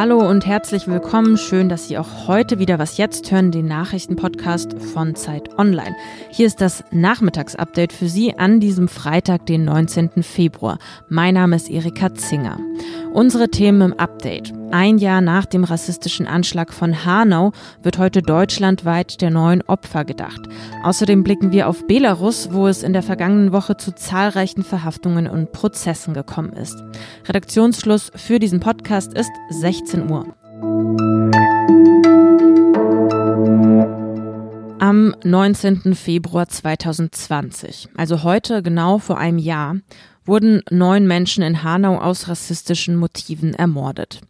Hallo und herzlich willkommen. Schön, dass Sie auch heute wieder was jetzt hören, den Nachrichtenpodcast von Zeit Online. Hier ist das Nachmittagsupdate für Sie an diesem Freitag, den 19. Februar. Mein Name ist Erika Zinger. Unsere Themen im Update. Ein Jahr nach dem rassistischen Anschlag von Hanau wird heute deutschlandweit der neuen Opfer gedacht. Außerdem blicken wir auf Belarus, wo es in der vergangenen Woche zu zahlreichen Verhaftungen und Prozessen gekommen ist. Redaktionsschluss für diesen Podcast ist 16 Uhr. Am 19. Februar 2020, also heute genau vor einem Jahr, wurden neun Menschen in Hanau aus rassistischen Motiven ermordet.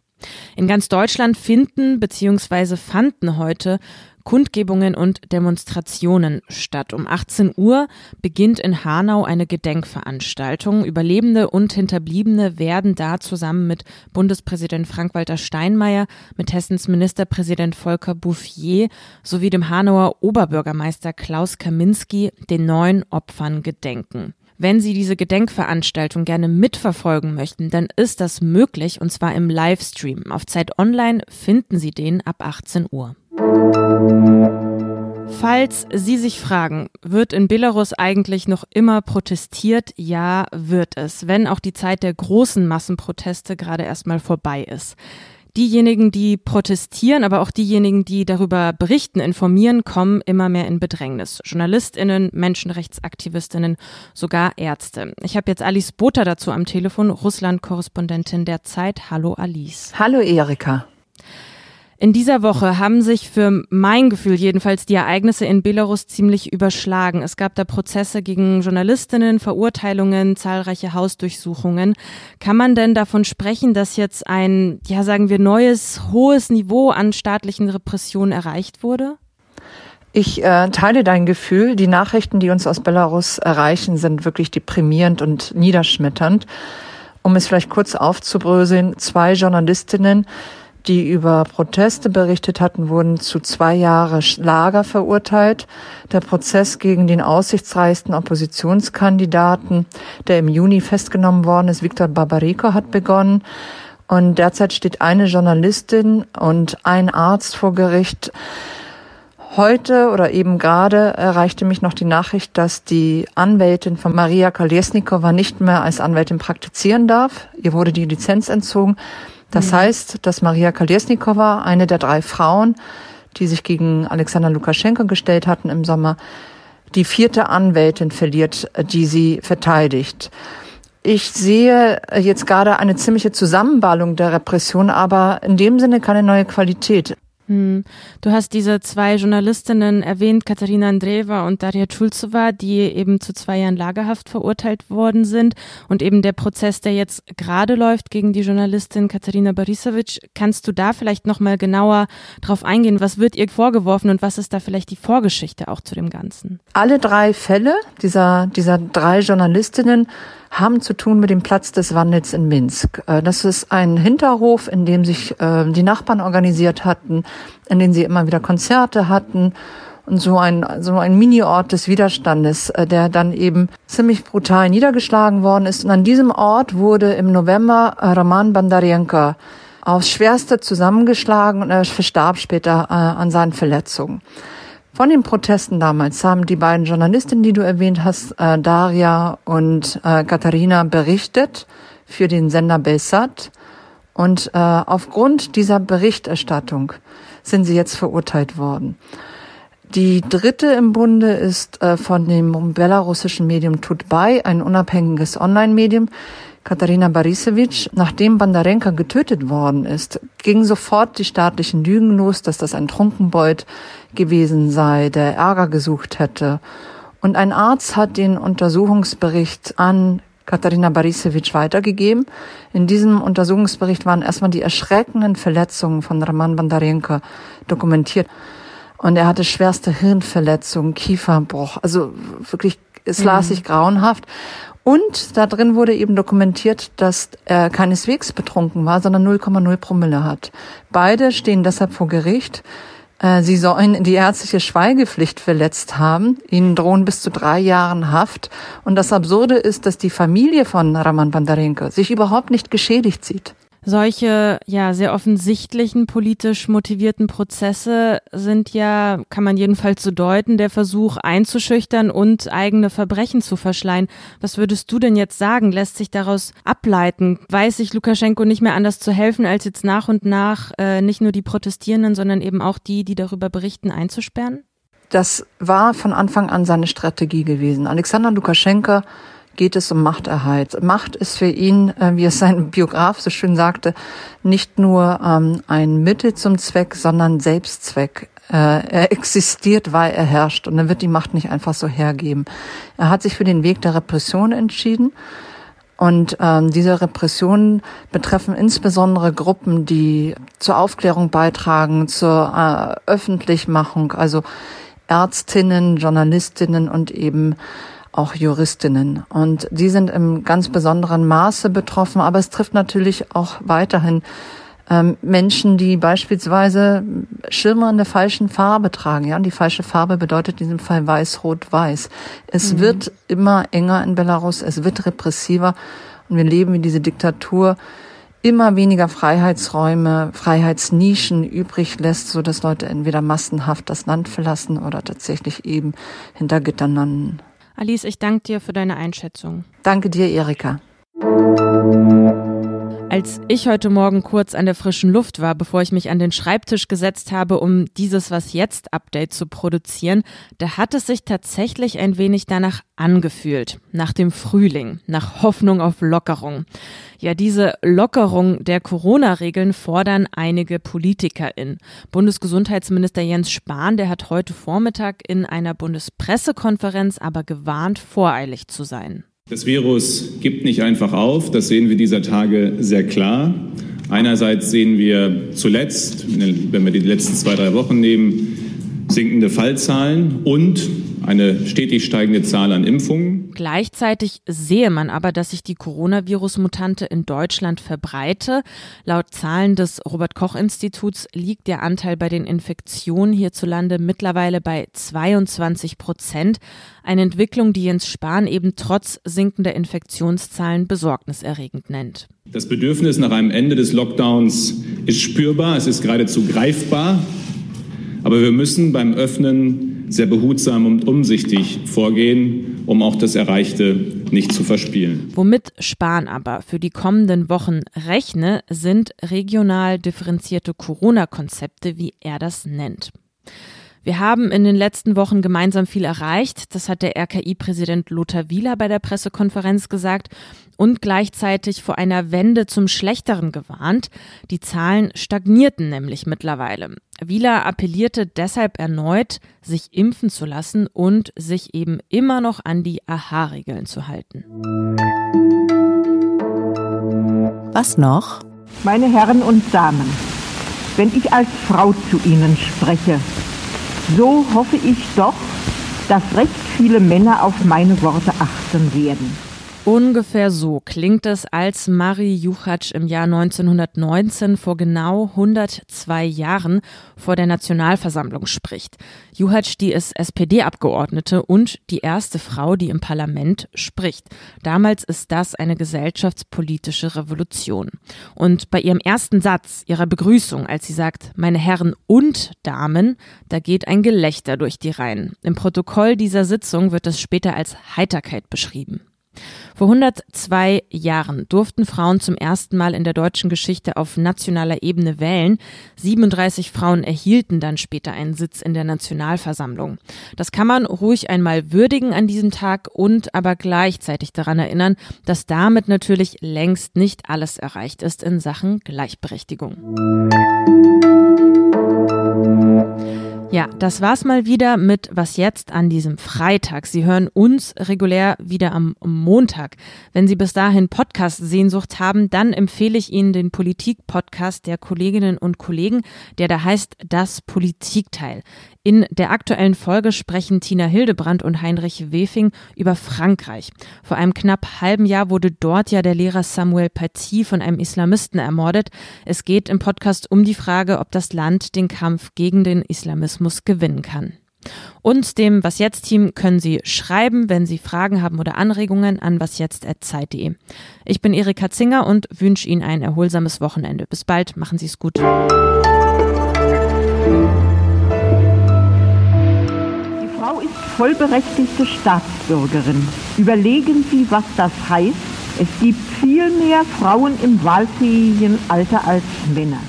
In ganz Deutschland finden bzw. fanden heute Kundgebungen und Demonstrationen statt. Um 18 Uhr beginnt in Hanau eine Gedenkveranstaltung. Überlebende und Hinterbliebene werden da zusammen mit Bundespräsident Frank-Walter Steinmeier, mit Hessens Ministerpräsident Volker Bouffier sowie dem Hanauer Oberbürgermeister Klaus Kaminski den neuen Opfern gedenken. Wenn Sie diese Gedenkveranstaltung gerne mitverfolgen möchten, dann ist das möglich und zwar im Livestream. Auf Zeit Online finden Sie den ab 18 Uhr. Falls Sie sich fragen, wird in Belarus eigentlich noch immer protestiert? Ja, wird es, wenn auch die Zeit der großen Massenproteste gerade erstmal vorbei ist diejenigen, die protestieren, aber auch diejenigen, die darüber berichten, informieren, kommen immer mehr in Bedrängnis. Journalistinnen, Menschenrechtsaktivistinnen, sogar Ärzte. Ich habe jetzt Alice Botha dazu am Telefon, Russland-Korrespondentin der Zeit. Hallo Alice. Hallo Erika. In dieser Woche haben sich für mein Gefühl jedenfalls die Ereignisse in Belarus ziemlich überschlagen. Es gab da Prozesse gegen Journalistinnen, Verurteilungen, zahlreiche Hausdurchsuchungen. Kann man denn davon sprechen, dass jetzt ein, ja sagen wir, neues, hohes Niveau an staatlichen Repressionen erreicht wurde? Ich äh, teile dein Gefühl. Die Nachrichten, die uns aus Belarus erreichen, sind wirklich deprimierend und niederschmetternd. Um es vielleicht kurz aufzubröseln, zwei Journalistinnen, die über Proteste berichtet hatten, wurden zu zwei Jahre Lager verurteilt. Der Prozess gegen den aussichtsreichsten Oppositionskandidaten, der im Juni festgenommen worden ist, Viktor Barbariko, hat begonnen. Und derzeit steht eine Journalistin und ein Arzt vor Gericht. Heute oder eben gerade erreichte mich noch die Nachricht, dass die Anwältin von Maria Kolesnikova nicht mehr als Anwältin praktizieren darf. Ihr wurde die Lizenz entzogen. Das mhm. heißt, dass Maria Kolesnikova, eine der drei Frauen, die sich gegen Alexander Lukaschenko gestellt hatten im Sommer, die vierte Anwältin verliert, die sie verteidigt. Ich sehe jetzt gerade eine ziemliche Zusammenballung der Repression, aber in dem Sinne keine neue Qualität. Hm. Du hast diese zwei Journalistinnen erwähnt, Katharina Andreeva und Daria Chulzova, die eben zu zwei Jahren Lagerhaft verurteilt worden sind. Und eben der Prozess, der jetzt gerade läuft gegen die Journalistin Katharina Borisovic. Kannst du da vielleicht nochmal genauer drauf eingehen? Was wird ihr vorgeworfen und was ist da vielleicht die Vorgeschichte auch zu dem Ganzen? Alle drei Fälle dieser, dieser drei Journalistinnen haben zu tun mit dem Platz des Wandels in Minsk. Äh, das ist ein Hinterhof, in dem sich äh, die Nachbarn organisiert hatten, in dem sie immer wieder Konzerte hatten und so ein, so ein Mini-Ort des Widerstandes, äh, der dann eben ziemlich brutal niedergeschlagen worden ist. Und an diesem Ort wurde im November Roman Bandarenko aufs Schwerste zusammengeschlagen und er verstarb später an seinen Verletzungen. Von den Protesten damals haben die beiden Journalistinnen, die du erwähnt hast, äh, Daria und äh, Katharina, berichtet für den Sender Belsat. Und äh, aufgrund dieser Berichterstattung sind sie jetzt verurteilt worden. Die dritte im Bunde ist äh, von dem belarussischen Medium Tutbay, ein unabhängiges Online-Medium, Katharina Barisevic, nachdem Bandarenka getötet worden ist, ging sofort die staatlichen Lügen los, dass das ein Trunkenbold gewesen sei, der Ärger gesucht hätte. Und ein Arzt hat den Untersuchungsbericht an Katharina Barisevic weitergegeben. In diesem Untersuchungsbericht waren erstmal die erschreckenden Verletzungen von Raman Bandarenka dokumentiert. Und er hatte schwerste Hirnverletzungen, Kieferbruch. Also wirklich, es las sich grauenhaft. Und da drin wurde eben dokumentiert, dass er keineswegs betrunken war, sondern 0,0 Promille hat. Beide stehen deshalb vor Gericht. Äh, sie sollen die ärztliche Schweigepflicht verletzt haben. Ihnen drohen bis zu drei Jahren Haft. Und das Absurde ist, dass die Familie von Raman Bandarenko sich überhaupt nicht geschädigt sieht. Solche ja sehr offensichtlichen politisch motivierten Prozesse sind ja, kann man jedenfalls so deuten, der Versuch einzuschüchtern und eigene Verbrechen zu verschleiern. Was würdest du denn jetzt sagen? Lässt sich daraus ableiten? Weiß sich Lukaschenko nicht mehr anders zu helfen, als jetzt nach und nach äh, nicht nur die Protestierenden, sondern eben auch die, die darüber berichten, einzusperren? Das war von Anfang an seine Strategie gewesen. Alexander Lukaschenko geht es um Machterhalt. Macht ist für ihn, äh, wie es sein Biograf so schön sagte, nicht nur ähm, ein Mittel zum Zweck, sondern Selbstzweck. Äh, er existiert, weil er herrscht und er wird die Macht nicht einfach so hergeben. Er hat sich für den Weg der Repression entschieden. Und ähm, diese Repressionen betreffen insbesondere Gruppen, die zur Aufklärung beitragen, zur äh, Öffentlichmachung, also Ärztinnen, Journalistinnen und eben auch Juristinnen. Und die sind im ganz besonderen Maße betroffen, aber es trifft natürlich auch weiterhin ähm, Menschen, die beispielsweise Schirme in der falschen Farbe tragen. Ja, und die falsche Farbe bedeutet in diesem Fall weiß, rot, weiß. Es mhm. wird immer enger in Belarus, es wird repressiver und wir leben in diese Diktatur immer weniger Freiheitsräume, Freiheitsnischen übrig lässt, so dass Leute entweder massenhaft das Land verlassen oder tatsächlich eben hinter Gittern landen. Alice, ich danke dir für deine Einschätzung. Danke dir, Erika. Als ich heute Morgen kurz an der frischen Luft war, bevor ich mich an den Schreibtisch gesetzt habe, um dieses Was jetzt Update zu produzieren, da hat es sich tatsächlich ein wenig danach angefühlt. Nach dem Frühling, nach Hoffnung auf Lockerung. Ja, diese Lockerung der Corona-Regeln fordern einige PolitikerInnen. Bundesgesundheitsminister Jens Spahn, der hat heute Vormittag in einer Bundespressekonferenz aber gewarnt, voreilig zu sein. Das Virus gibt nicht einfach auf, das sehen wir dieser Tage sehr klar. Einerseits sehen wir zuletzt, wenn wir die letzten zwei, drei Wochen nehmen, sinkende Fallzahlen und eine stetig steigende Zahl an Impfungen. Gleichzeitig sehe man aber, dass sich die Coronavirus-Mutante in Deutschland verbreite. Laut Zahlen des Robert Koch Instituts liegt der Anteil bei den Infektionen hierzulande mittlerweile bei 22 Prozent. Eine Entwicklung, die Jens Spahn eben trotz sinkender Infektionszahlen besorgniserregend nennt. Das Bedürfnis nach einem Ende des Lockdowns ist spürbar, es ist geradezu greifbar. Aber wir müssen beim Öffnen sehr behutsam und umsichtig vorgehen, um auch das Erreichte nicht zu verspielen. Womit Spahn aber für die kommenden Wochen rechne, sind regional differenzierte Corona-Konzepte, wie er das nennt. Wir haben in den letzten Wochen gemeinsam viel erreicht. Das hat der RKI-Präsident Lothar Wieler bei der Pressekonferenz gesagt und gleichzeitig vor einer Wende zum Schlechteren gewarnt. Die Zahlen stagnierten nämlich mittlerweile. Wieler appellierte deshalb erneut, sich impfen zu lassen und sich eben immer noch an die AHA-Regeln zu halten. Was noch? Meine Herren und Damen, wenn ich als Frau zu Ihnen spreche, so hoffe ich doch, dass recht viele Männer auf meine Worte achten werden. Ungefähr so klingt es, als Marie Juchatsch im Jahr 1919 vor genau 102 Jahren vor der Nationalversammlung spricht. Juchatsch, die ist SPD-Abgeordnete und die erste Frau, die im Parlament spricht. Damals ist das eine gesellschaftspolitische Revolution. Und bei ihrem ersten Satz, ihrer Begrüßung, als sie sagt, meine Herren und Damen, da geht ein Gelächter durch die Reihen. Im Protokoll dieser Sitzung wird das später als Heiterkeit beschrieben. Vor 102 Jahren durften Frauen zum ersten Mal in der deutschen Geschichte auf nationaler Ebene wählen. 37 Frauen erhielten dann später einen Sitz in der Nationalversammlung. Das kann man ruhig einmal würdigen an diesem Tag und aber gleichzeitig daran erinnern, dass damit natürlich längst nicht alles erreicht ist in Sachen Gleichberechtigung. Ja, das war's mal wieder mit Was jetzt an diesem Freitag. Sie hören uns regulär wieder am Montag. Wenn Sie bis dahin Podcast-Sehnsucht haben, dann empfehle ich Ihnen den Politik-Podcast der Kolleginnen und Kollegen, der da heißt Das Politikteil. In der aktuellen Folge sprechen Tina Hildebrand und Heinrich Wefing über Frankreich. Vor einem knapp halben Jahr wurde dort ja der Lehrer Samuel Paty von einem Islamisten ermordet. Es geht im Podcast um die Frage, ob das Land den Kampf gegen den Islamismus gewinnen kann. Und dem Was jetzt Team können Sie schreiben, wenn Sie Fragen haben oder Anregungen an wasjetzt@zeit.de. Ich bin Erika Zinger und wünsche Ihnen ein erholsames Wochenende. Bis bald, machen Sie es gut. Vollberechtigte Staatsbürgerin. Überlegen Sie, was das heißt. Es gibt viel mehr Frauen im wahlfähigen Alter als Männer.